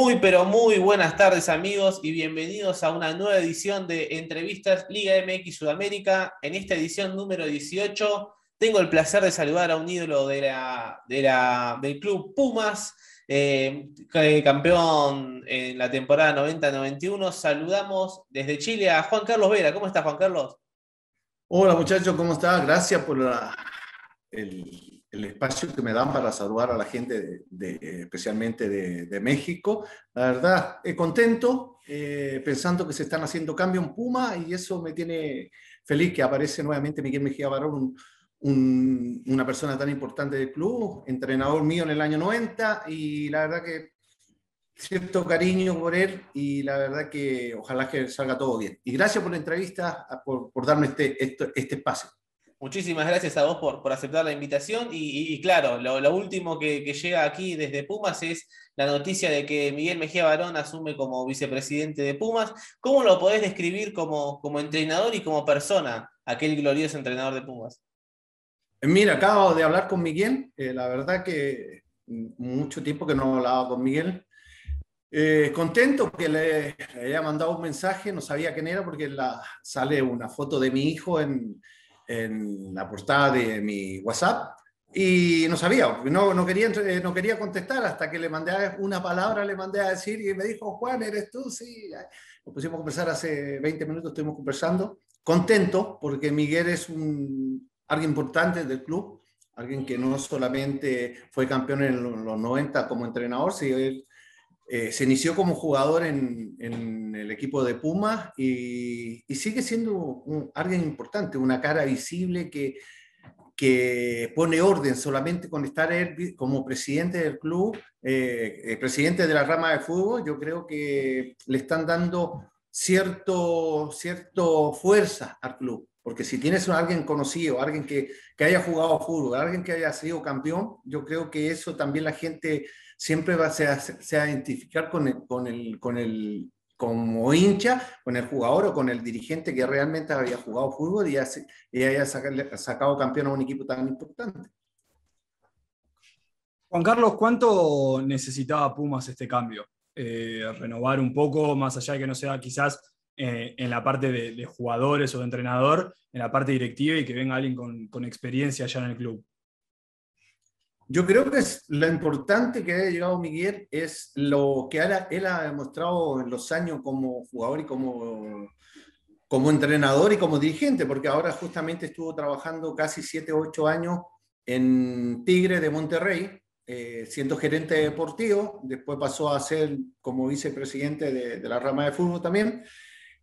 Muy, pero muy buenas tardes amigos y bienvenidos a una nueva edición de Entrevistas Liga MX Sudamérica. En esta edición número 18 tengo el placer de saludar a un ídolo de la, del club Pumas, eh, campeón en la temporada 90-91. Saludamos desde Chile a Juan Carlos Vera. ¿Cómo estás, Juan Carlos? Hola muchachos, ¿cómo estás? Gracias por el, el espacio que me dan para saludar a la gente, de, especialmente de, México. La verdad, eh, contento, eh, pensando que se están haciendo cambios en Puma y eso me tiene feliz que aparece nuevamente Miguel Mejía Barón, una persona tan importante del club, entrenador mío en el año 90 y la verdad que cierto cariño por él y la verdad que ojalá que salga todo bien. Y gracias por la entrevista, por, por darme este, este, este espacio. Muchísimas gracias a vos por, aceptar la invitación. Y, claro, lo, último que, llega aquí desde Pumas es la noticia de que Miguel Mejía Barón asume como vicepresidente de Pumas. ¿Cómo lo podés describir como, como entrenador y como persona, aquel glorioso entrenador de Pumas? Mira, acabo de hablar con Miguel. Eh, la verdad que mucho tiempo que no hablaba con Miguel. Eh, contento que le, haya mandado un mensaje, no sabía quién era porque sale una foto de mi hijo en en la portada de mi WhatsApp y no sabía, no, no, quería, eh, no quería contestar hasta que le mandé una palabra, le mandé a decir y me dijo, Juan, ¿eres tú? Sí. Nos pusimos a conversar hace 20 minutos, estuvimos conversando. Contento porque Miguel es un, alguien importante del club, alguien que no solamente fue campeón en los 90 como entrenador, sino eh, se inició como jugador en, el equipo de Puma y, sigue siendo alguien importante, una cara visible que, que pone orden solamente con estar él como presidente del club, eh, eh, presidente de la rama de fútbol, yo creo que le están dando cierto, cierto fuerza al club. Porque si tienes a alguien conocido, alguien que, que haya jugado fútbol, alguien que haya sido campeón, yo creo que eso también la gente siempre va a, se a identificar con el, con el, con el, como hincha, con el jugador o con el dirigente que realmente había jugado fútbol y, haya sacado campeón a un equipo tan importante. Juan Carlos, ¿cuánto necesitaba Pumas este cambio? Eh, renovar un poco, más allá de que no sea quizás eh, en la parte de, jugadores o de entrenador, en la parte directiva y que venga alguien con, con experiencia allá en el club. Yo creo que es lo importante que haya llegado Miguel es lo que él ha demostrado en los años como jugador y como, como entrenador y como dirigente, porque ahora justamente estuvo trabajando casi 7 o 8 años en Tigre de Monterrey, eh, siendo gerente deportivo, después pasó a ser como vicepresidente de, la rama de fútbol también,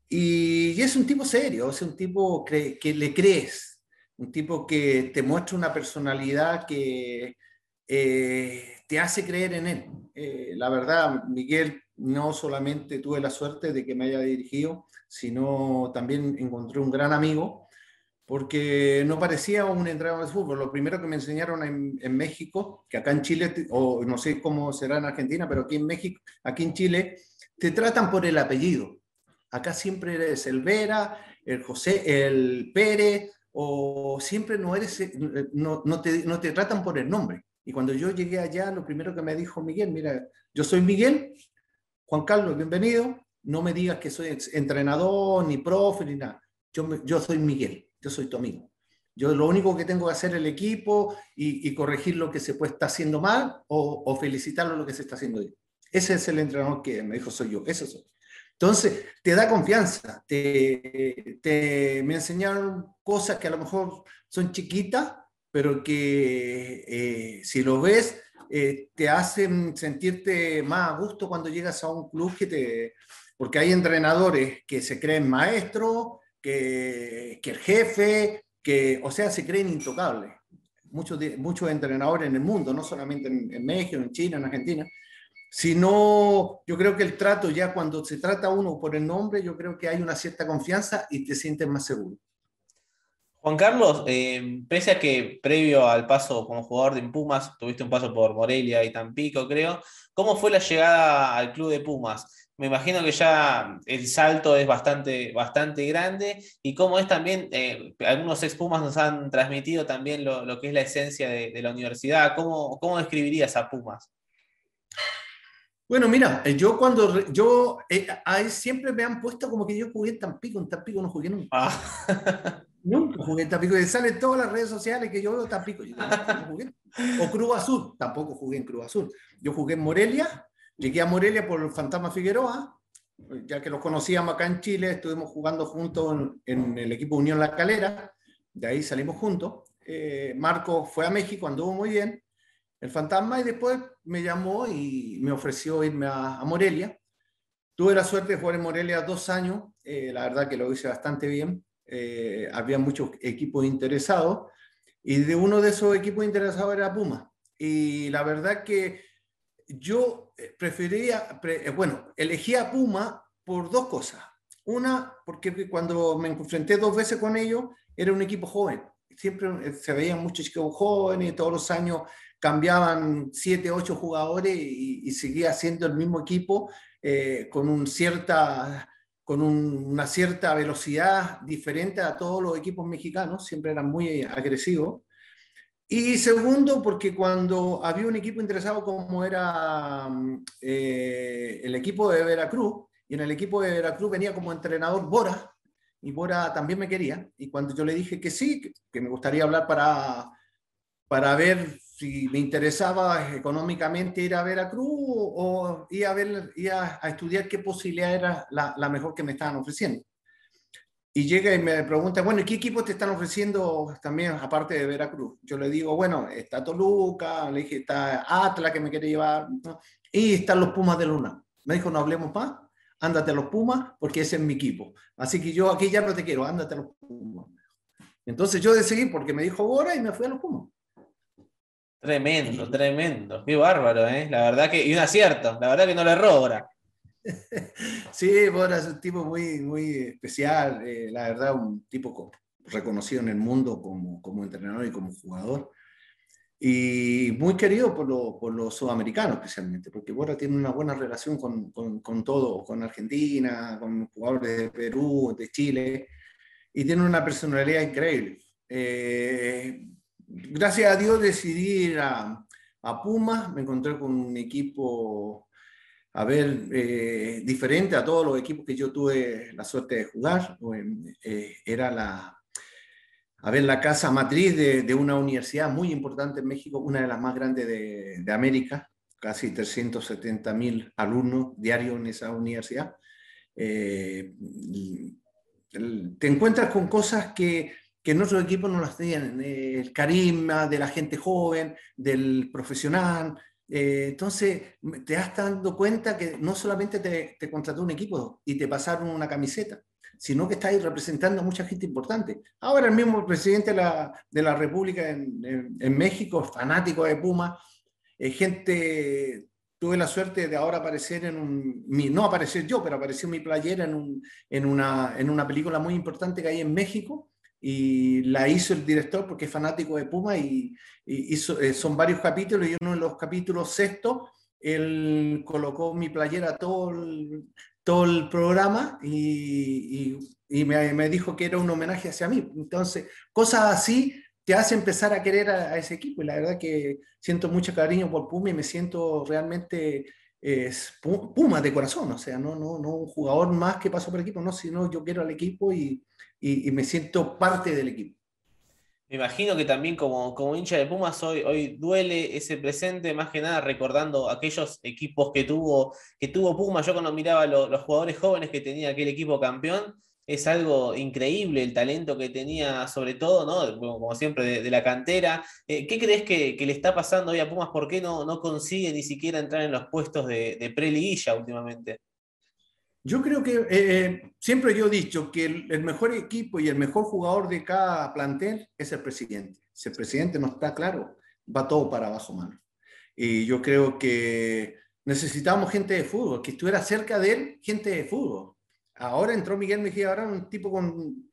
y, es un tipo serio, es un tipo que, que le crees, un tipo que te muestra una personalidad que, eh, te hace creer en él. Eh, la verdad, Miguel, no solamente tuve la suerte de que me haya dirigido, sino también encontré un gran amigo, porque no parecía un entrenador de fútbol. Lo primero que me enseñaron en, México, que acá en Chile, o no sé cómo será en Argentina, pero aquí en México, aquí en Chile, te tratan por el apellido. Acá siempre eres el Vera, el José, el Pérez, o siempre no eres, no, no, te, no te tratan por el nombre. Y cuando yo llegué allá, lo primero que me dijo Miguel, mira, yo soy Miguel, Juan Carlos, bienvenido, no me digas que soy entrenador, ni profe, ni nada. Yo, yo soy Miguel, yo soy tu amigo. Yo lo único que tengo que hacer el equipo y, corregir lo que se puede estar haciendo mal o, o felicitarlo lo que se está haciendo bien. Ese es el entrenador que me dijo soy yo, eso soy. Entonces, te da confianza, te, te, me enseñaron cosas que a lo mejor son chiquitas, pero que eh, si lo ves, eh, te hacen sentirte más a gusto cuando llegas a un club que te... Porque hay entrenadores que se creen maestros, que, que el jefe, que, o sea, se creen intocables. Muchos, muchos entrenadores en el mundo, no solamente en, en México, en China, en Argentina, sino yo creo que el trato ya cuando se trata uno por el nombre, yo creo que hay una cierta confianza y te sientes más seguro. Juan Carlos, eh, pese a que previo al paso como jugador de Pumas, tuviste un paso por Morelia y Tampico, creo, ¿cómo fue la llegada al club de Pumas? Me imagino que ya el salto es bastante, bastante grande y cómo es también, eh, algunos ex Pumas nos han transmitido también lo, que es la esencia de, la universidad. ¿Cómo, ¿Cómo describirías a Pumas? Bueno, mira, eh, yo cuando yo eh, siempre me han puesto como que yo jugué en Tampico, en Tampico no jugué nunca. Ah. Nunca jugué en Tampico. Y salen todas las redes sociales que yo veo Tampico. O Cruz Azul, tampoco jugué en Cruz Azul. Yo jugué en Morelia, llegué a Morelia por el Fantasma Figueroa, ya que los conocíamos acá en Chile, estuvimos jugando juntos en, el equipo Unión La Calera, de ahí salimos juntos. Eh, Marco fue a México, anduvo muy bien el fantasma y después me llamó y me ofreció irme a, Morelia. Tuve la suerte de jugar en Morelia dos años, eh, la verdad que lo hice bastante bien. Eh, había muchos equipos interesados y de uno de esos equipos interesados era Puma. Y la verdad que yo eh, prefería, bueno, elegí a Puma por dos cosas. Una, porque cuando me enfrenté dos veces con ellos, era un equipo joven. Siempre se veían muchos chicos jóvenes, todos los años cambiaban siete, ocho jugadores y, seguía siendo el mismo equipo eh, con, un cierta, con una cierta velocidad diferente a todos los equipos mexicanos, siempre eran muy agresivos. Y segundo, porque cuando había un equipo interesado como era eh, el equipo de Veracruz, y en el equipo de Veracruz venía como entrenador Bora, y Bora también me quería, y cuando yo le dije que sí, que, me gustaría hablar para, para ver si me interesaba económicamente ir a Veracruz o ir a, ver, a, estudiar qué posibilidad era la, la, mejor que me estaban ofreciendo. Y llega y me pregunta, bueno, ¿qué equipos te están ofreciendo también aparte de Veracruz? Yo le digo, bueno, está Toluca, le dije, está Atlas que me quiere llevar, y están los Pumas de Luna. Me dijo, no hablemos más, ándate a los Pumas porque ese es mi equipo. Así que yo aquí ya no te quiero, ándate a los Pumas. Entonces yo decidí porque me dijo ahora y me fui a los Pumas. Tremendo, tremendo. Qué bárbaro, ¿eh? La verdad que, y un acierto, la verdad que no le erró ahora. Sí, Bora es un tipo muy, muy especial, eh, la verdad, un tipo reconocido en el mundo como, como entrenador y como jugador. Y muy querido por, por los sudamericanos especialmente, porque Bora tiene una buena relación con, con, con todo, con Argentina, con jugadores de Perú, de Chile, y tiene una personalidad increíble. Eh, gracias a Dios decidí ir a, a Puma, me encontré con un equipo, a ver, eh, diferente a todos los equipos que yo tuve la suerte de jugar. Eh, era la, a ver, la casa matriz de, de, una universidad muy importante en México, una de las más grandes de, de América, casi 370 mil alumnos diarios en esa universidad. Eh, te encuentras con cosas que que en otros equipos no las tenían, eh, el carisma de la gente joven, del profesional. Eh, entonces, te das dando cuenta que no solamente te, te, contrató un equipo y te pasaron una camiseta, sino que estás representando a mucha gente importante. Ahora el mismo presidente de la, de la República en, México, fanático de Puma, eh, gente, tuve la suerte de ahora aparecer en un, no aparecer yo, pero apareció mi playera en, un, en, una, en una película muy importante que hay en México, y la hizo el director porque es fanático de Puma y, hizo, eh, son varios capítulos y uno de los capítulos sexto, él colocó mi playera todo el, todo el programa y, y me, me, dijo que era un homenaje hacia mí. Entonces, cosas así te hace empezar a querer a, ese equipo y la verdad que siento mucho cariño por Puma y me siento realmente es Puma de corazón, o sea, no, no, no un jugador más que pasó por el equipo, no, sino yo quiero al equipo y, y, me siento parte del equipo. Me imagino que también como, como hincha de Pumas hoy, hoy duele ese presente, más que nada recordando aquellos equipos que tuvo, que tuvo Pumas. Yo cuando miraba los jugadores jóvenes que tenía aquel equipo campeón, es algo increíble el talento que tenía, sobre todo, ¿no? como, siempre, de, la cantera. Eh, ¿Qué crees que, le está pasando hoy a Pumas? ¿Por qué no, no consigue ni siquiera entrar en los puestos de, de pre-liguilla últimamente? Yo creo que eh, eh, siempre yo he dicho que el, mejor equipo y el mejor jugador de cada plantel es el presidente. Si el presidente no está claro, va todo para abajo, mano. Y yo creo que necesitamos gente de fútbol, que estuviera cerca de él, gente de fútbol. Ahora entró Miguel Mejía, ahora un tipo con,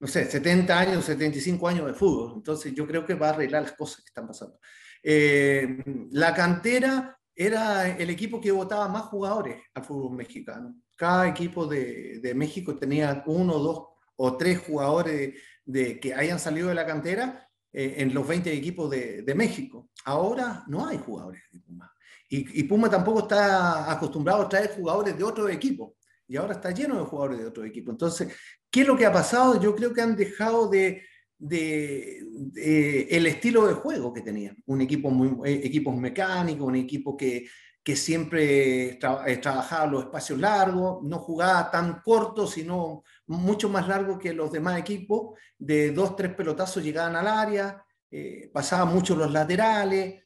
no sé, 70 años, 75 años de fútbol. Entonces yo creo que va a arreglar las cosas que están pasando. Eh, la cantera era el equipo que votaba más jugadores al fútbol mexicano cada equipo de, de México tenía uno, dos o tres jugadores de, que hayan salido de la cantera eh, en los 20 equipos de, de, México. Ahora no hay jugadores de Puma. Y, Puma tampoco está acostumbrado a traer jugadores de otros equipos. Y ahora está lleno de jugadores de otros equipos. Entonces, ¿qué es lo que ha pasado? Yo creo que han dejado de, el estilo de juego que tenían. Un equipo muy, eh, equipos mecánicos, un equipo que, que siempre eh, trabajaba los espacios largos, no jugaba tan corto, sino mucho más largo que los demás equipos. De dos, tres pelotazos llegaban al área, eh, pasaban mucho los laterales.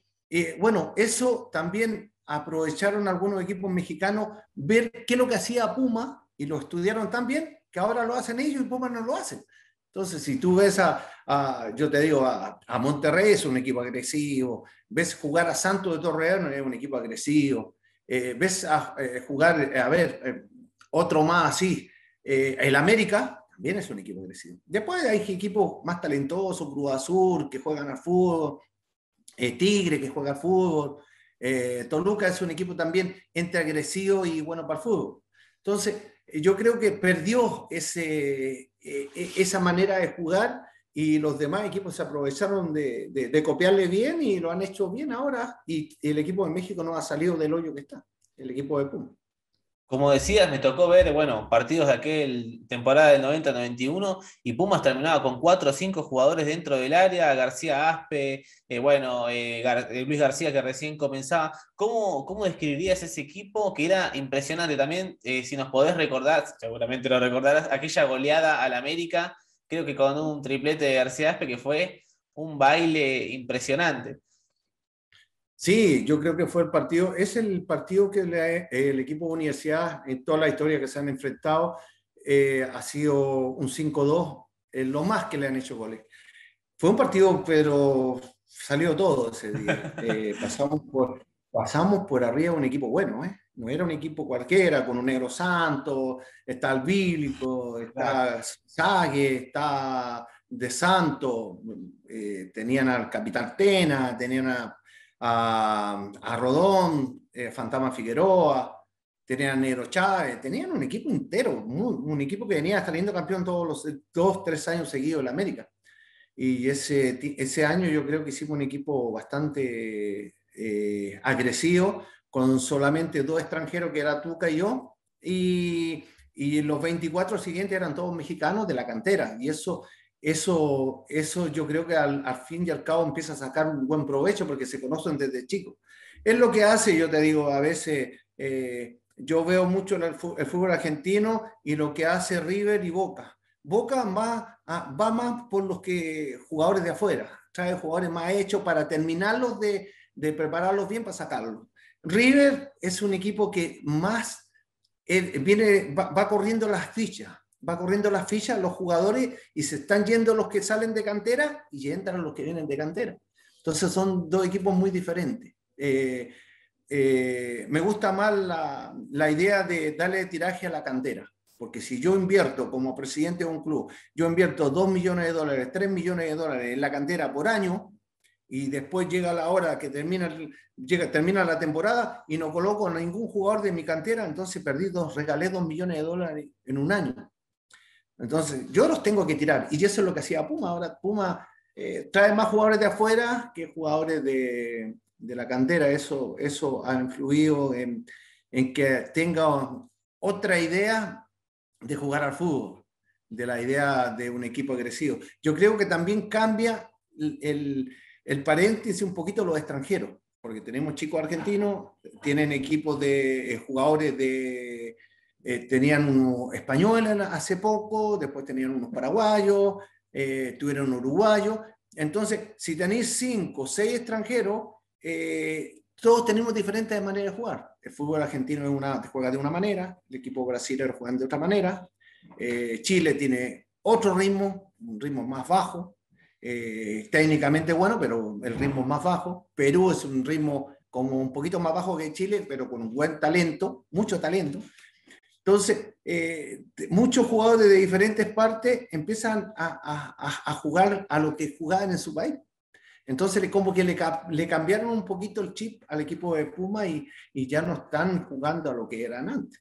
bueno, eso también aprovecharon algunos equipos mexicanos ver qué es lo que hacía Puma y lo estudiaron tan bien que ahora lo hacen ellos y Puma no lo hacen. Entonces, si tú ves a, yo te digo, a, Monterrey es un equipo agresivo, ves jugar a Santos de Torreón es un equipo agresivo, eh, ves a eh, jugar, a ver, eh, otro más así, el América también es un equipo agresivo. Después hay equipos más talentosos, Cruz Azul, que juegan al fútbol, Tigre, que juega al fútbol, Toluca es un equipo también entre agresivo y bueno para el fútbol. Entonces, yo creo que perdió ese, e, e, esa manera de jugar y los demás equipos se aprovecharon de, de, copiarle bien y lo han hecho bien ahora y el equipo de México no ha salido del hoyo que está, el equipo de Puma. Como decías, me tocó ver, bueno, partidos de aquel temporada del 90-91 y Pumas terminaba con cuatro o cinco jugadores dentro del área, García Aspe, eh, bueno, eh, eh, Luis García que recién comenzaba. ¿Cómo, ¿Cómo describirías ese equipo que era impresionante también? si nos podés recordar, seguramente lo recordarás, aquella goleada al América, creo que con un triplete de García Aspe que fue un baile impresionante. Sí, yo creo que fue el partido, es el partido que el equipo de universidad, en toda la historia que se han enfrentado, eh, ha sido un 5-2, lo más que le han hecho goles. Fue un partido, pero salió todo ese día. Eh, pasamos, por, pasamos por arriba un equipo bueno, ¿eh? no era un equipo cualquiera, con un negro santo, está el bíblico, está Sague, está De Santo, tenían al capitán Tena, tenían a a, Rodón, eh, Fantasma Figueroa, tenían a Negro Chávez, tenían un equipo entero, un equipo que venía saliendo campeón todos los dos, tres años seguidos en la América. Y ese, ese año yo creo que hicimos un equipo bastante eh, agresivo, con solamente dos extranjeros, que era Tuca y yo, y, y los 24 siguientes eran todos mexicanos de la cantera. Y eso eso, eso yo creo que al, fin y al cabo empieza a sacar un buen provecho porque se conocen desde chicos. Es lo que hace, yo te digo, a veces eh, yo veo mucho el, fútbol argentino y lo que hace River y Boca. Boca va, va más por los que jugadores de afuera, trae jugadores más hechos para terminarlos de, de prepararlos bien para sacarlos. River es un equipo que más eh, viene, va, va corriendo las fichas va corriendo las fichas, los jugadores, y se están yendo los que salen de cantera y entran los que vienen de cantera. Entonces son dos equipos muy diferentes. Eh, eh, me gusta más la, la, idea de darle tiraje a la cantera, porque si yo invierto como presidente de un club, yo invierto 2 millones de dólares, 3 millones de dólares en la cantera por año, y después llega la hora que termina, llega, termina la temporada y no coloco ningún jugador de mi cantera, entonces perdí dos, regalé 2 millones de dólares en un año. Entonces, yo los tengo que tirar. Y eso es lo que hacía Puma. Ahora Puma eh, trae más jugadores de afuera que jugadores de, de la cantera. Eso, eso ha influido en, en, que tenga otra idea de jugar al fútbol, de la idea de un equipo agresivo. Yo creo que también cambia el, el paréntesis un poquito los extranjeros, porque tenemos chicos argentinos, tienen equipos de eh, jugadores de eh, tenían unos españoles hace poco, después tenían unos paraguayos, eh, tuvieron uruguayos. Entonces, si tenéis cinco, seis extranjeros, eh, todos tenemos diferentes maneras de jugar. El fútbol argentino es una, juega de una manera, el equipo brasileño juega de otra manera, Chile tiene otro ritmo, un ritmo más bajo, técnicamente bueno, pero el ritmo más bajo. Perú es un ritmo como un poquito más bajo que Chile, pero con un buen talento, mucho talento. Entonces, eh, muchos jugadores de diferentes partes empiezan a, jugar a lo que jugaban en su país. Entonces, como que le, cambiaron un poquito el chip al equipo de Puma y, ya no están jugando a lo que eran antes.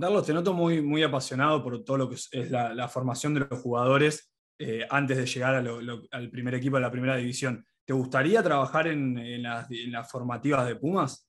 Carlos, te noto muy, muy apasionado por todo lo que es la, formación de los jugadores eh, antes de llegar al primer equipo de la primera división. ¿Te ¿te gustaría trabajar en, las, formativas de Pumas?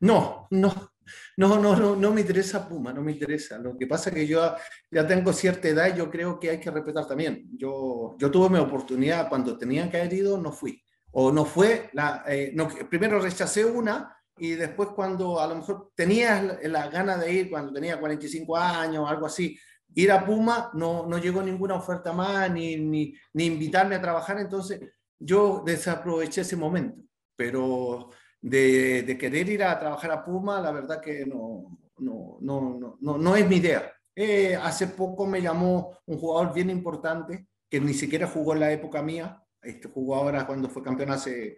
No, no, no, no, no, no me interesa Puma, no me interesa. Lo que pasa es que yo ya tengo cierta edad y yo creo que hay que respetar también. Yo, yo tuve mi oportunidad cuando tenía que haber ido, no fui. O no fue, la, eh, no, primero rechacé una y después cuando a lo mejor tenías la, ganas de ir, cuando tenía 45 años o algo así, ir a Puma, no, no llegó ninguna oferta más, ni, ni, ni invitarme a trabajar, entonces yo desaproveché ese momento, pero de, de, querer ir a trabajar a Puma, la verdad que no, no, no, no, no es mi idea. Eh, hace poco me llamó un jugador bien importante, que ni siquiera jugó en la época mía, este jugó ahora cuando fue campeón hace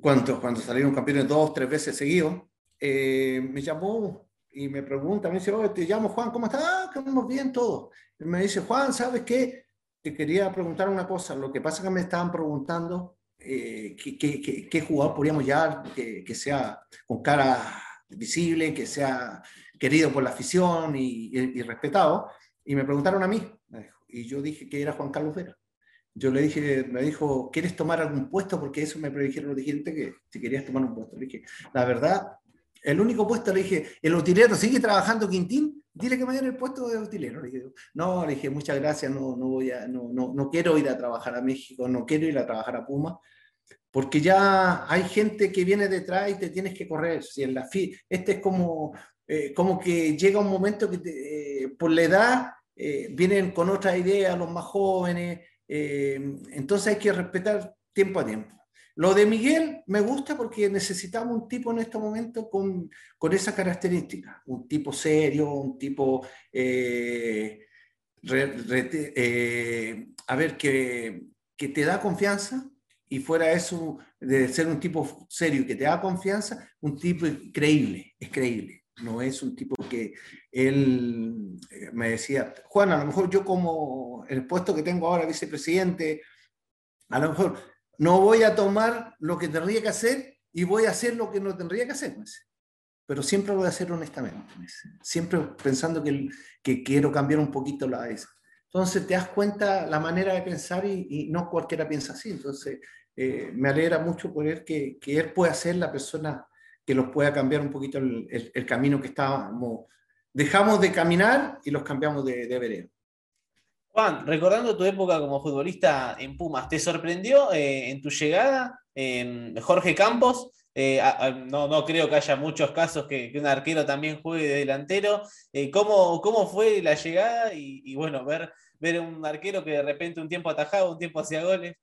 cuando, cuando salieron campeones dos, tres veces seguidos, eh, me llamó y me pregunta, me dice, te llamo Juan, ¿cómo estás? Ah, estamos bien todo. me dice, Juan, ¿sabes qué? Te quería preguntar una cosa. Lo que pasa es que me estaban preguntando eh, qué, qué, qué, jugador podríamos llevar que, que, sea con cara visible, que sea querido por la afición y, y, y respetado. Y me preguntaron a mí. Y yo dije que era Juan Carlos Vera yo le dije, me dijo, ¿quieres tomar algún puesto? Porque eso me predijeron los dirigentes que si querías tomar un puesto. Le dije, la verdad, el único puesto, le dije, el utilero sigue trabajando Quintín, dile que me den el puesto de utilero. Le dije, no, le dije, muchas gracias, no, no, voy a, no, no, no quiero ir a trabajar a México, no quiero ir a trabajar a Puma, porque ya hay gente que viene detrás y te tienes que correr. Si en la este es como, eh, como que llega un momento que eh, por la edad eh, vienen con otra idea los más jóvenes, eh, entonces hay que respetar tiempo a tiempo. Lo de Miguel me gusta porque necesitamos un tipo en este momento con, con esa característica, un tipo serio, un tipo, eh, eh, a ver, que, que te da confianza y fuera eso de ser un tipo serio que te da confianza, un tipo creíble, es creíble no es un tipo que él eh, me decía, Juan, a lo mejor yo como el puesto que tengo ahora, vicepresidente, a lo mejor no voy a tomar lo que tendría que hacer y voy a hacer lo que no tendría que hacer. Pero siempre lo voy a hacer honestamente, siempre pensando que, que quiero cambiar un poquito la esa. Entonces te das cuenta la manera de pensar y, no cualquiera piensa así. Entonces eh, me alegra mucho poder que, que él pueda ser la persona que los pueda cambiar un poquito el, camino que estábamos. Dejamos de caminar y los cambiamos de, de. Juan, recordando tu época como futbolista en Pumas, ¿te sorprendió eh, en tu llegada Jorge Campos? Eh, no, creo que haya muchos casos que, un arquero también juegue de delantero. Eh, ¿cómo, ¿cómo, fue la llegada? Y, y, bueno, ver, ver un arquero que de repente un tiempo atajaba, un tiempo hacía goles.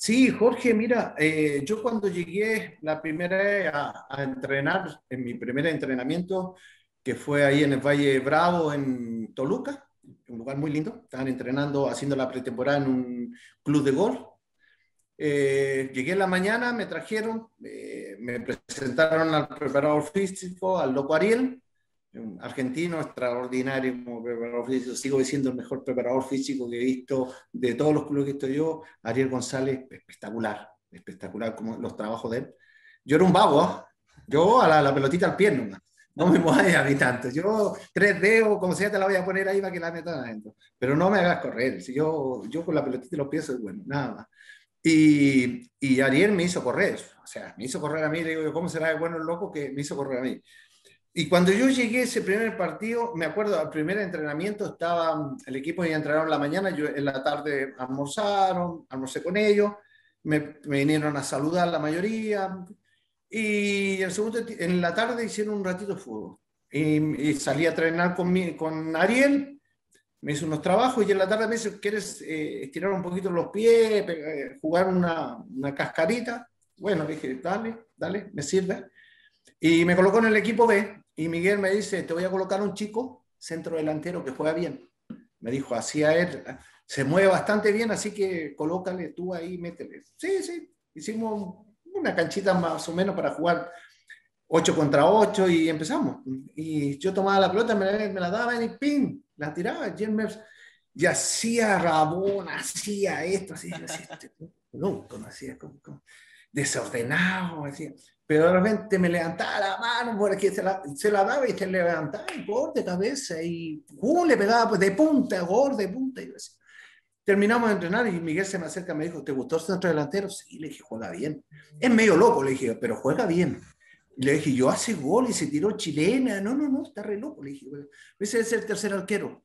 Sí, Jorge, mira, eh, yo cuando llegué la primera a, entrenar, en mi primer entrenamiento, que fue ahí en el Valle Bravo, en Toluca, un lugar muy lindo, estaban entrenando, haciendo la pretemporada en un club de golf. Eh, llegué en la mañana, me trajeron, eh, me presentaron al preparador físico, al loco Ariel, un argentino extraordinario como preparador físico, sigo siendo el mejor preparador físico que he visto de todos los clubes que estoy yo, Ariel González, espectacular, espectacular como los trabajos de él. Yo era un vago, ¿ah? yo a la, pelotita al pie nomás, no me mueves a mí tanto, yo tres dedos, como sea, te la voy a poner ahí para que la metan adentro, pero no me hagas correr, si yo, yo con la pelotita y los pies soy bueno, nada más. Y, y Ariel me hizo correr, o sea, me hizo correr a mí, le digo, ¿cómo será de bueno el loco que me hizo correr a mí? Y cuando yo llegué ese primer partido, me acuerdo, al primer entrenamiento estaba, el equipo ya entrenaron en la mañana, yo en la tarde almorzaron, almorcé con ellos, me, me vinieron a saludar la mayoría, y el segundo, en la tarde hicieron un ratito de fútbol. Y, salí a entrenar con, mi, con Ariel, me hizo unos trabajos y en la tarde me dice, ¿quieres eh, estirar un poquito los pies, jugar una, una cascarita? Bueno, dije, dale, dale, me sirve. Y me colocó en el equipo B y Miguel me dice, te voy a colocar un chico centro delantero que juega bien. Me dijo, así a él, se mueve bastante bien, así que colócale tú ahí, métele. Sí, sí, hicimos una canchita más o menos para jugar 8 contra 8 y empezamos. Y yo tomaba la pelota, me, la daba y pin, la tiraba. y hacía rabón, hacía esto, así, así, nunca hacía como, desordenado, así pero de repente me levantaba la mano porque se la, se la daba y se levantaba y por de cabeza y uh, le pegaba pues, de punta, gordo, de punta. Y terminamos de entrenar y Miguel se me acerca y me dijo, ¿te gustó el centro delantero? Sí, le dije, juega bien. Es medio loco, le dije, pero juega bien. le dije, yo hace gol y se tiró chilena. No, no, no, está re loco. Le dije, ese es el tercer arquero.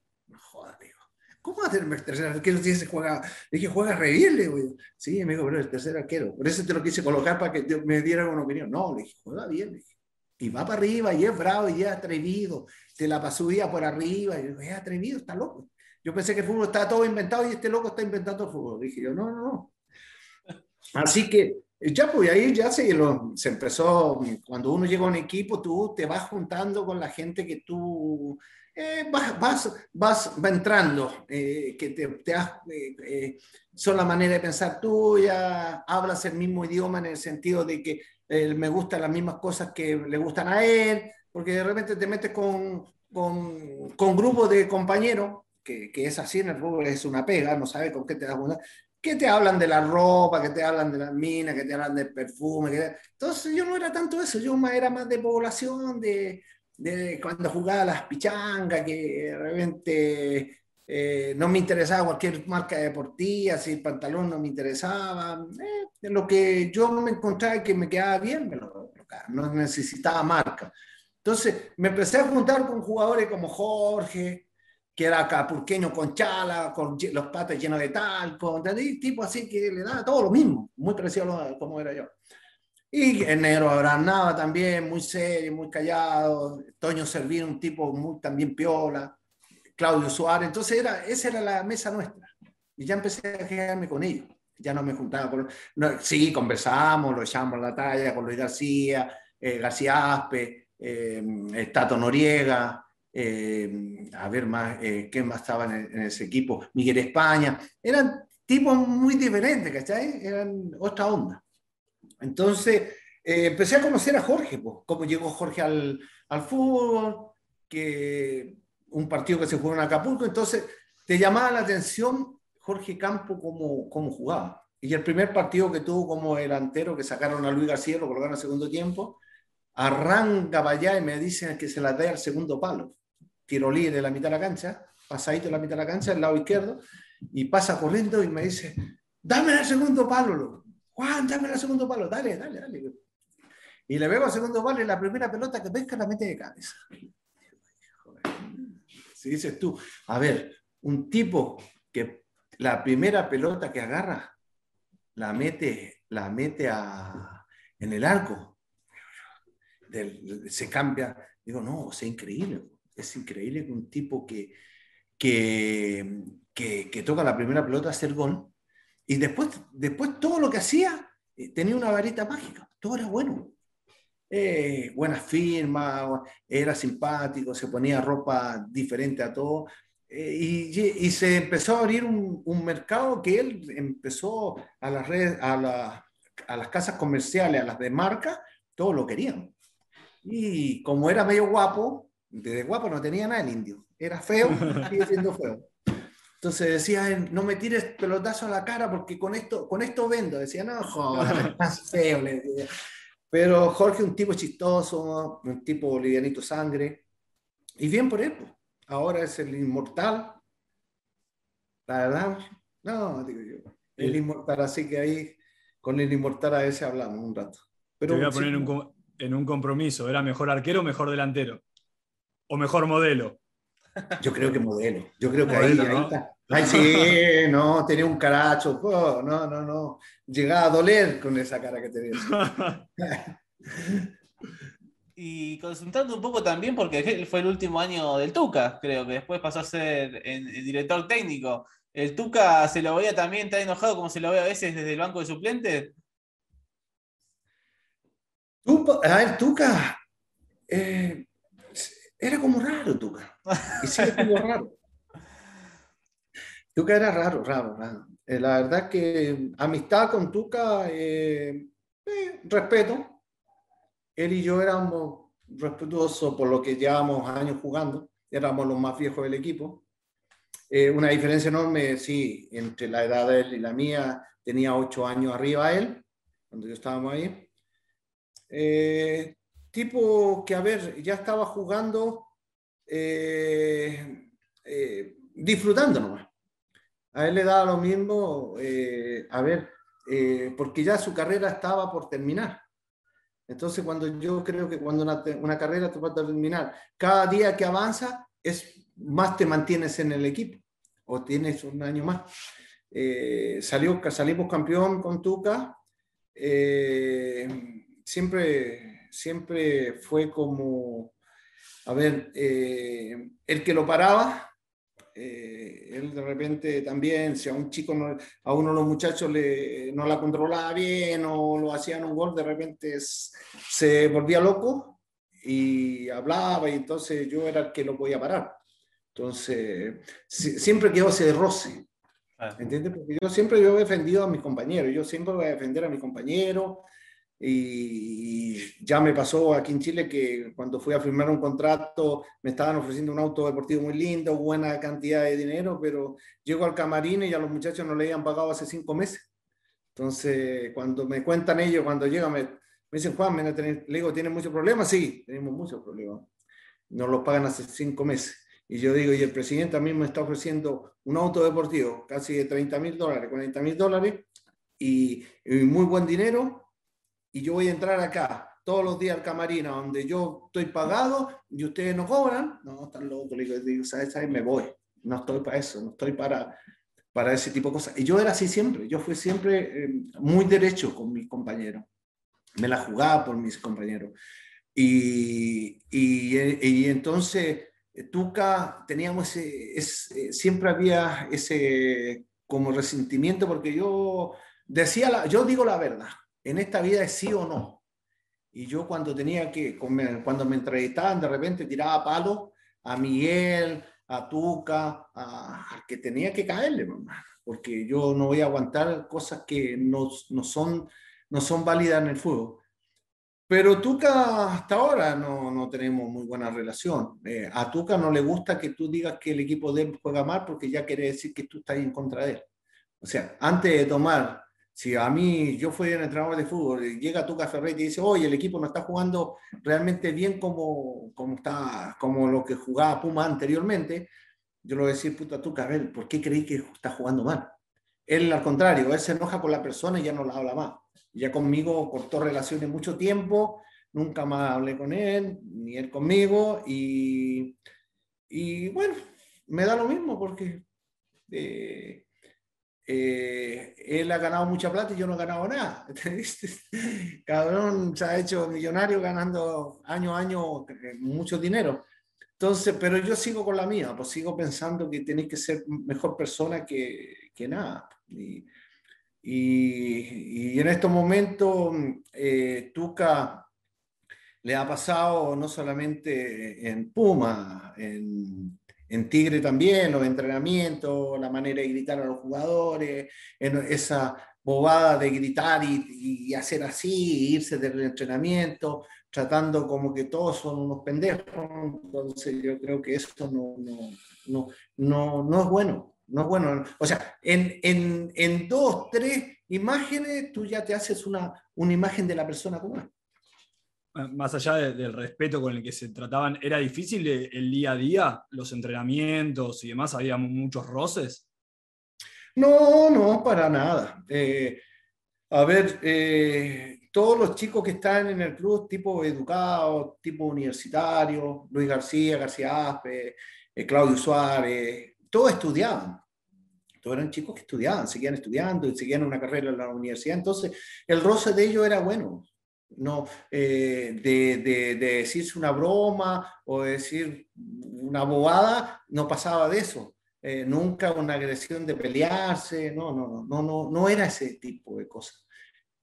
¿Cómo va a ser el tercer arquero si juega? Le dije, juega re bien, le digo. Sí, me dijo, pero el tercer arquero. Por eso te lo quise colocar para que me dieran una opinión. No, le dije, juega bien. Le dije. Y va para arriba y es bravo y es atrevido. Te la pasó por arriba. Y es atrevido, está loco. Yo pensé que el fútbol estaba todo inventado y este loco está inventando el fútbol. Dije yo, no, no, no. Así que ya, pues ahí ya se, se empezó, cuando uno llega a un equipo, tú te vas juntando con la gente que tú eh, vas, vas, vas, va entrando, eh, que te, te eh, son la manera de pensar tuya, hablas el mismo idioma en el sentido de que me gustan las mismas cosas que le gustan a él, porque de repente te metes con, con, con grupos de compañeros que, es así en el fútbol, es una pega, no sabes con qué te das cuenta, que te hablan de la ropa, que te hablan de las minas, que te hablan del perfume. Entonces yo no era tanto eso, yo era más de población, de, de cuando jugaba las pichangas, que de repente eh, no me interesaba cualquier marca deportiva, si el pantalón no me interesaba. Eh, lo que yo me encontraba que me quedaba bien, me lo, no necesitaba marca. Entonces me empecé a juntar con jugadores como Jorge, que era capurqueño con chala, con los patos llenos de talco, tipo así que le daba todo lo mismo, muy parecido a como era yo. Y el negro Abraham Nava también, muy serio, muy callado, Toño Servino, un tipo muy también piola, Claudio Suárez, entonces era, esa era la mesa nuestra. Y ya empecé a quedarme con ellos, ya no me juntaba con... No, sí, conversábamos, lo echábamos la talla con Luis García, eh, García Aspe, eh, Tato Noriega, eh, a ver más, eh, ¿qué más estaban en, ese equipo? Miguel España, eran tipos muy diferentes, ¿cachai? Eran otra onda. Entonces, eh, empecé a conocer a Jorge, pues, cómo llegó Jorge al, al, fútbol, que un partido que se jugó en Acapulco, entonces te llamaba la atención Jorge Campo cómo, cómo jugaba. Y el primer partido que tuvo como delantero, que sacaron a Luis García, lo colocaron al segundo tiempo, arranca para allá y me dicen que se la dé al segundo palo. Tiro libre de la mitad de la cancha, pasadito de la mitad de la cancha, el lado izquierdo, y pasa corriendo y me dice, dame el segundo palo, Juan, dame el segundo palo, dale, dale, dale. Y le veo al segundo palo y la primera pelota que pesca la mete de cabeza. Si dices tú, a ver, un tipo que la primera pelota que agarra la mete, la mete a, en el arco, se cambia, digo, no, es increíble es increíble que un tipo que, que, que, toca la primera pelota hacer gol y después, después todo lo que hacía eh, tenía una varita mágica, todo era bueno. Eh, buenas firmas, era simpático, se ponía ropa diferente a todo. Eh, y, y, se empezó a abrir un, un, mercado que él empezó a las redes, a, la, a las casas comerciales, a las de marca, todos lo querían. Y como era medio guapo, de guapo no tenía nada el indio. Era feo, sigue siendo feo. Entonces decía, no me tires pelotazo a la cara porque con esto, con esto vendo. Decía, no, joder, más feo. Pero Jorge, un tipo chistoso, un tipo bolivianito sangre. Y bien por él. Pues. Ahora es el inmortal. La verdad, no, digo yo. El inmortal, así que ahí con el inmortal a veces hablamos un rato. Pero, Te voy a poner en un compromiso. ¿Era mejor arquero o mejor delantero? o mejor modelo? Yo creo que modelo. Yo creo que ahí, está. Ay, sí, no, tenía un caracho. no, no, no. Llegaba a doler con esa cara que tenía. y consultando un poco también, porque fue el último año del Tuca, creo que después pasó a ser el, director técnico. ¿El Tuca se lo veía también tan enojado como se lo ve a veces desde el banco de suplentes? A ver, Tuca, eh, era como raro Tuca. Y sigue como raro. Tuca era raro, raro, raro. Eh, la verdad que amistad con Tuca, eh, eh, respeto. Él y yo éramos respetuosos por lo que llevábamos años jugando. Éramos los más viejos del equipo. una diferencia enorme, sí, entre la edad de él y la mía. Tenía ocho años arriba él, cuando yo estábamos ahí tipo que, a ver, ya estaba jugando, eh, eh, disfrutando nomás. A él le daba lo mismo, eh, a ver, eh, porque ya su carrera estaba por terminar. Entonces, cuando yo creo que cuando una, una carrera te va a terminar, cada día que avanza, es más te mantienes en el equipo o tienes un año más. Eh, salió, salimos campeón con Tuca. Eh, siempre, siempre fue como, a ver, eh, el que lo paraba, él de repente también, si a un chico, a uno de los muchachos le, no la controlaba bien o lo hacían un gol, de repente se volvía loco y hablaba y entonces yo era el que lo podía parar. Entonces, siempre quedó ese roce. ¿Entiendes? Porque yo siempre yo he defendido a mis compañeros, yo siempre voy a defender a mis compañeros. Y ya me pasó aquí en Chile que cuando fui a firmar un contrato me estaban ofreciendo un auto deportivo muy lindo, buena cantidad de dinero, pero llego al camarín y a los muchachos no le habían pagado hace cinco meses. Entonces, cuando me cuentan ellos, cuando llegan, me, me dicen, Juan, le digo, ¿tienen muchos problemas? Sí, tenemos muchos problemas. Nos los pagan hace cinco meses. Y yo digo, y el presidente a mí me está ofreciendo un auto deportivo casi de 30 mil dólares, 40 mil dólares y, muy buen dinero. Y yo voy a entrar acá todos los días al camarín donde yo estoy pagado y ustedes no cobran. No, están locos. Le digo, ¿sabes? Me voy. No estoy para eso, no estoy para, para ese tipo de cosas. Y yo era así siempre. Yo fui siempre eh, muy derecho con mis compañeros. Me la jugaba por mis compañeros. Y, y, y entonces eh, Tuca, teníamos ese, eh, siempre había ese como resentimiento porque yo decía, la, yo digo la verdad, en esta vida es sí o no. Y yo cuando tenía que, cuando me entrevistaban, de repente tiraba palo a Miguel, a Tuca, al que tenía que caerle, porque yo no voy a aguantar cosas que no, no, son, no son válidas en el fútbol. Pero Tuca hasta ahora no, no tenemos muy buena relación. Eh, a Tuca no le gusta que tú digas que el equipo de él juega mal porque ya quiere decir que tú estás en contra de él. O sea, antes de tomar, si a mí yo fui un entrenador de fútbol llega Tuca Ferretti y dice, oye, el equipo no está jugando realmente bien como, como, está, como lo que jugaba Puma anteriormente, yo le voy a decir, puta Tuca, a ver, ¿por qué creí que está jugando mal? Él al contrario, él se enoja con la persona y ya no la habla más ya conmigo cortó relaciones mucho tiempo, nunca más hablé con él, ni él conmigo, y, y bueno, me da lo mismo porque eh, eh, él ha ganado mucha plata y yo no he ganado nada. Cabrón se ha hecho millonario ganando año a año eh, mucho dinero. Entonces, pero yo sigo con la mía, pues sigo pensando que tenéis que ser mejor persona que, que nada. Y, y, en estos momentos, eh, Tuca le ha pasado no solamente en Puma, en, en Tigre también, los entrenamientos, la manera de gritar a los jugadores, esa bobada de gritar y, hacer así, irse del entrenamiento, tratando como que todos son unos pendejos. Entonces yo creo que eso no, no, no, no, no es bueno no es bueno. O sea, en, en, en, dos, tres imágenes, tú ya te haces una, una imagen de la persona como es. Ah, más allá del respeto con el que se trataban, ¿era difícil el día a día, los entrenamientos y demás? ¿Había muchos roces? No, no, para nada. Eh, a ver, eh, todos los chicos que están en el club, tipo educado, tipo universitario, Luis García, García Aspe, eh, Claudio Suárez, todos estudiaban todos eran chicos que estudiaban, seguían estudiando y seguían una carrera en la universidad, entonces el roce de ellos era bueno, no eh, de, de, decirse una broma o decir una bobada, no pasaba de eso. Eh, nunca una agresión de pelearse, no, no, no, no, no, era ese tipo de cosas.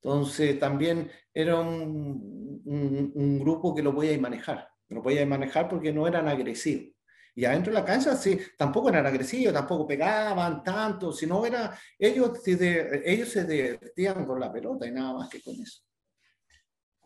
Entonces también era un, un, un grupo que lo podía manejar, lo podía manejar porque no eran agresivos. Y adentro de la cancha, sí, tampoco eran agresivos, tampoco pegaban tanto, sino era, ellos, ellos se divertían con la pelota y nada más que con eso.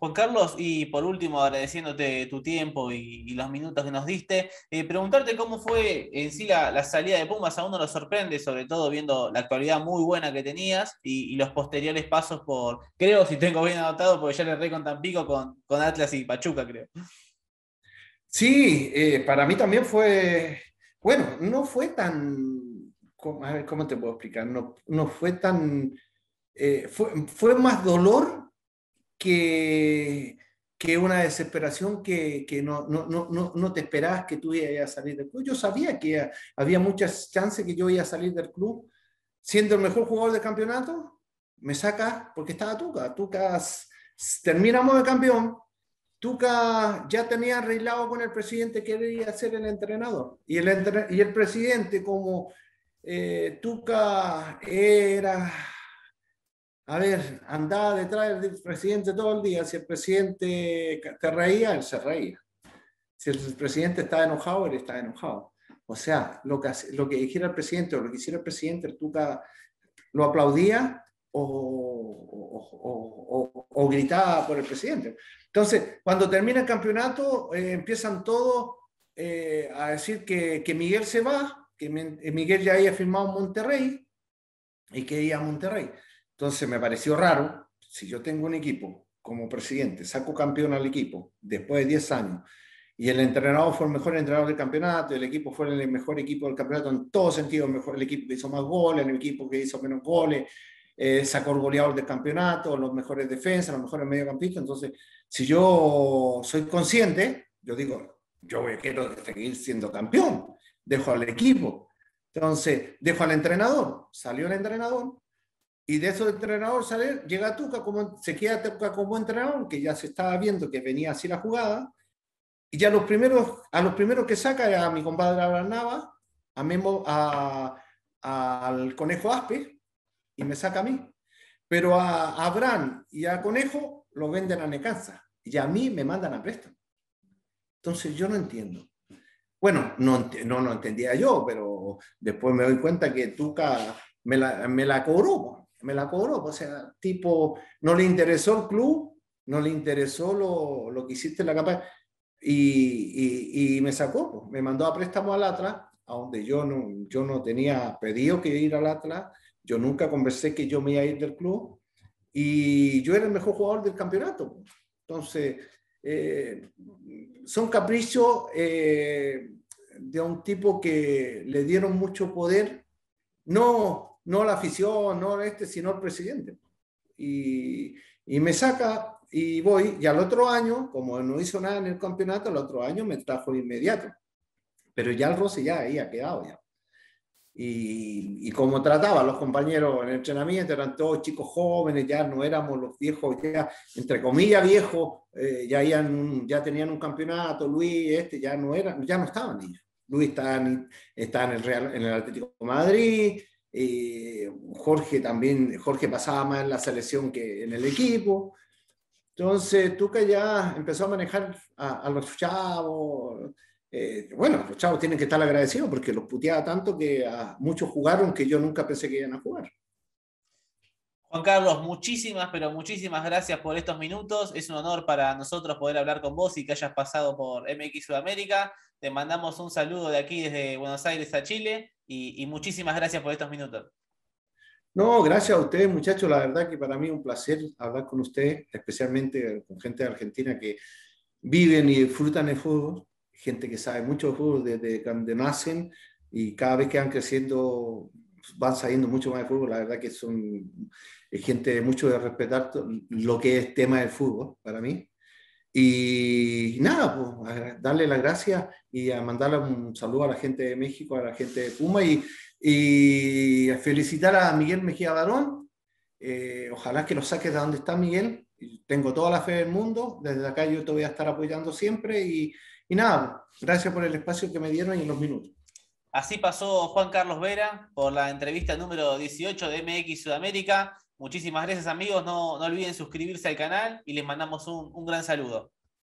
Juan Carlos, y por último, agradeciéndote tu tiempo y, los minutos que nos diste, eh, preguntarte cómo fue en sí la, salida de Pumas, a uno lo sorprende, sobre todo viendo la actualidad muy buena que tenías y, los posteriores pasos por, creo, si tengo bien anotado, porque ya le re con Tampico, con, con Atlas y Pachuca, creo. Sí, eh, para mí también fue, bueno, no fue tan ¿cómo, a ver, ¿cómo te puedo explicar? No, no fue tan, eh, fue, fue más dolor que, que una desesperación que, que no, no, no, no, te esperabas que tú ibas a salir del club. Yo sabía que había muchas chances que yo iba a salir del club siendo el mejor jugador del campeonato. Me saca porque estaba Tuca. Tuca terminamos de campeón. Tuca ya tenía arreglado con el presidente que quería ser el entrenador. Y el, y el presidente, como eh, Tuca era a ver, andaba detrás del presidente todo el día. Si el presidente te reía, él se reía. Si el presidente estaba enojado, él estaba enojado. O sea, lo que, lo que dijera el presidente o lo que hiciera el presidente, el Tuca lo aplaudía o, o, gritaba por el presidente. Entonces, cuando termina el campeonato, eh, empiezan todos eh, a decir que, que, Miguel se va, que Miguel ya había firmado Monterrey y que iba a Monterrey. Entonces me pareció raro, si yo tengo un equipo como presidente, saco campeón al equipo después de 10 años, y el entrenador fue el mejor entrenador del campeonato, el equipo fue el mejor equipo del campeonato en todos sentidos, mejor, el equipo que hizo más goles, el equipo que hizo menos goles, eh, sacó el goleador del campeonato, los mejores defensas, los mejores mediocampistas. Entonces, si yo soy consciente, yo digo, yo quiero seguir siendo campeón, dejo al equipo. Entonces, dejo al entrenador, salió el entrenador, y de eso de entrenador sale, llega Tuca, como, se queda Tuca como entrenador, que ya se estaba viendo que venía así la jugada. Y ya los primeros, a los primeros que saca a mi compadre Abraham Nava, a Memo, a, al Conejo Aspe, y me saca a mí. Pero a, Abraham y a Conejo lo venden a Necanza. Y a mí me mandan a préstamo. Entonces yo no entiendo. Bueno, no, no lo entendía yo, pero después me doy cuenta que Tuca me la, me la cobró me la cobró. O sea, tipo, no le interesó el club, no le interesó lo, lo que hiciste en la campaña y, y, me sacó, me mandó a préstamo al Atlas, a donde yo no, yo no tenía pedido que ir al Atlas, yo nunca conversé que yo me iba a ir del club y yo era el mejor jugador del campeonato. Entonces, eh, son caprichos eh, de un tipo que le dieron mucho poder, no no la afición, no este, sino el presidente. Y, y, me saca y voy, y al otro año, como no hizo nada en el campeonato, el otro año me trajo inmediato. Pero ya el roce ya había quedado ya. Y, y como trataba a los compañeros en el entrenamiento, eran todos chicos jóvenes, ya no éramos los viejos, ya, entre comillas viejos, eh, ya, ya tenían un campeonato, Luis, este, ya no eran, ya no estaban ellos. Luis está en, está en el Real, en el Atlético de Madrid, eh, Jorge también, Jorge pasaba más en la selección que en el equipo. Entonces, Tuca ya empezó a manejar a, los chavos. Eh, bueno, los chavos tienen que estar agradecidos porque los puteaba tanto que muchos jugaron que yo nunca pensé que iban a jugar. Juan Carlos, muchísimas, pero muchísimas gracias por estos minutos. Es un honor para nosotros poder hablar con vos y que hayas pasado por MX Sudamérica. Te mandamos un saludo de aquí desde Buenos Aires a Chile y, muchísimas gracias por estos minutos. No, gracias a ustedes, muchachos. La verdad que para mí es un placer hablar con ustedes, especialmente con gente de Argentina que viven y disfrutan el fútbol, gente que sabe mucho de fútbol desde cuando nacen y cada vez que van creciendo van saliendo mucho más de fútbol. La verdad que son gente mucho de respetar lo que es tema del fútbol para mí. Y nada, pues darle las gracias y a mandarle un saludo a la gente de México, a la gente de Puma y, y felicitar a Miguel Mejía Barón. Eh, ojalá que lo saques de donde está Miguel. Tengo toda la fe del mundo. Desde acá yo te voy a estar apoyando siempre. Y, y nada, gracias por el espacio que me dieron y los minutos. Así pasó Juan Carlos Vera por la entrevista número 18 de MX Sudamérica. Muchísimas gracias amigos, no, no olviden suscribirse al canal y les mandamos un, un gran saludo.